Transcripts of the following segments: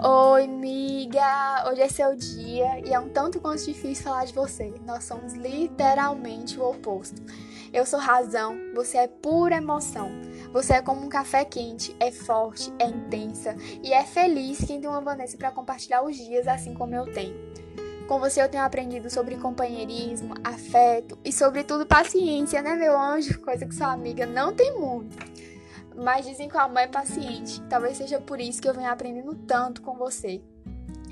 Oi, miga! Hoje é seu dia e é um tanto quanto difícil falar de você. Nós somos literalmente o oposto. Eu sou razão, você é pura emoção. Você é como um café quente, é forte, é intensa e é feliz quem tem uma Vanessa para compartilhar os dias assim como eu tenho. Com você eu tenho aprendido sobre companheirismo, afeto e, sobretudo, paciência, né, meu anjo? Coisa que sua amiga não tem muito mas dizem que o amor é paciente. Talvez seja por isso que eu venho aprendendo tanto com você.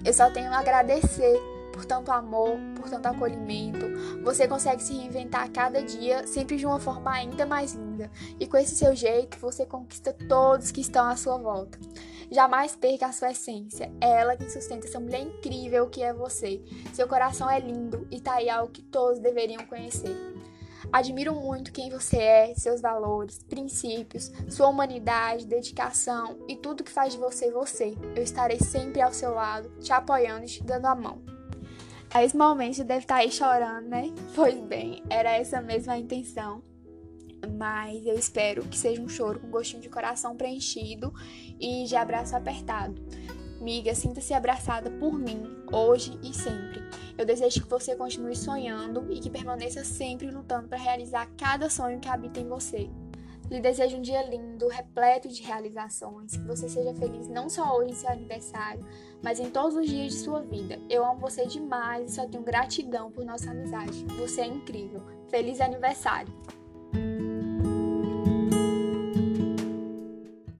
Eu só tenho a agradecer por tanto amor, por tanto acolhimento. Você consegue se reinventar a cada dia, sempre de uma forma ainda mais linda. E com esse seu jeito, você conquista todos que estão à sua volta. Jamais perca a sua essência. É ela que sustenta essa mulher incrível que é você. Seu coração é lindo e tá aí algo que todos deveriam conhecer. Admiro muito quem você é, seus valores, princípios, sua humanidade, dedicação e tudo que faz de você você. Eu estarei sempre ao seu lado, te apoiando e te dando a mão. A esse momento deve estar aí chorando, né? Pois bem, era essa mesma a intenção. Mas eu espero que seja um choro com gostinho de coração preenchido e de abraço apertado. Miga, sinta-se abraçada por mim, hoje e sempre. Eu desejo que você continue sonhando e que permaneça sempre lutando para realizar cada sonho que habita em você. Lhe desejo um dia lindo, repleto de realizações, que você seja feliz não só hoje em seu aniversário, mas em todos os dias de sua vida. Eu amo você demais e só tenho gratidão por nossa amizade. Você é incrível. Feliz aniversário!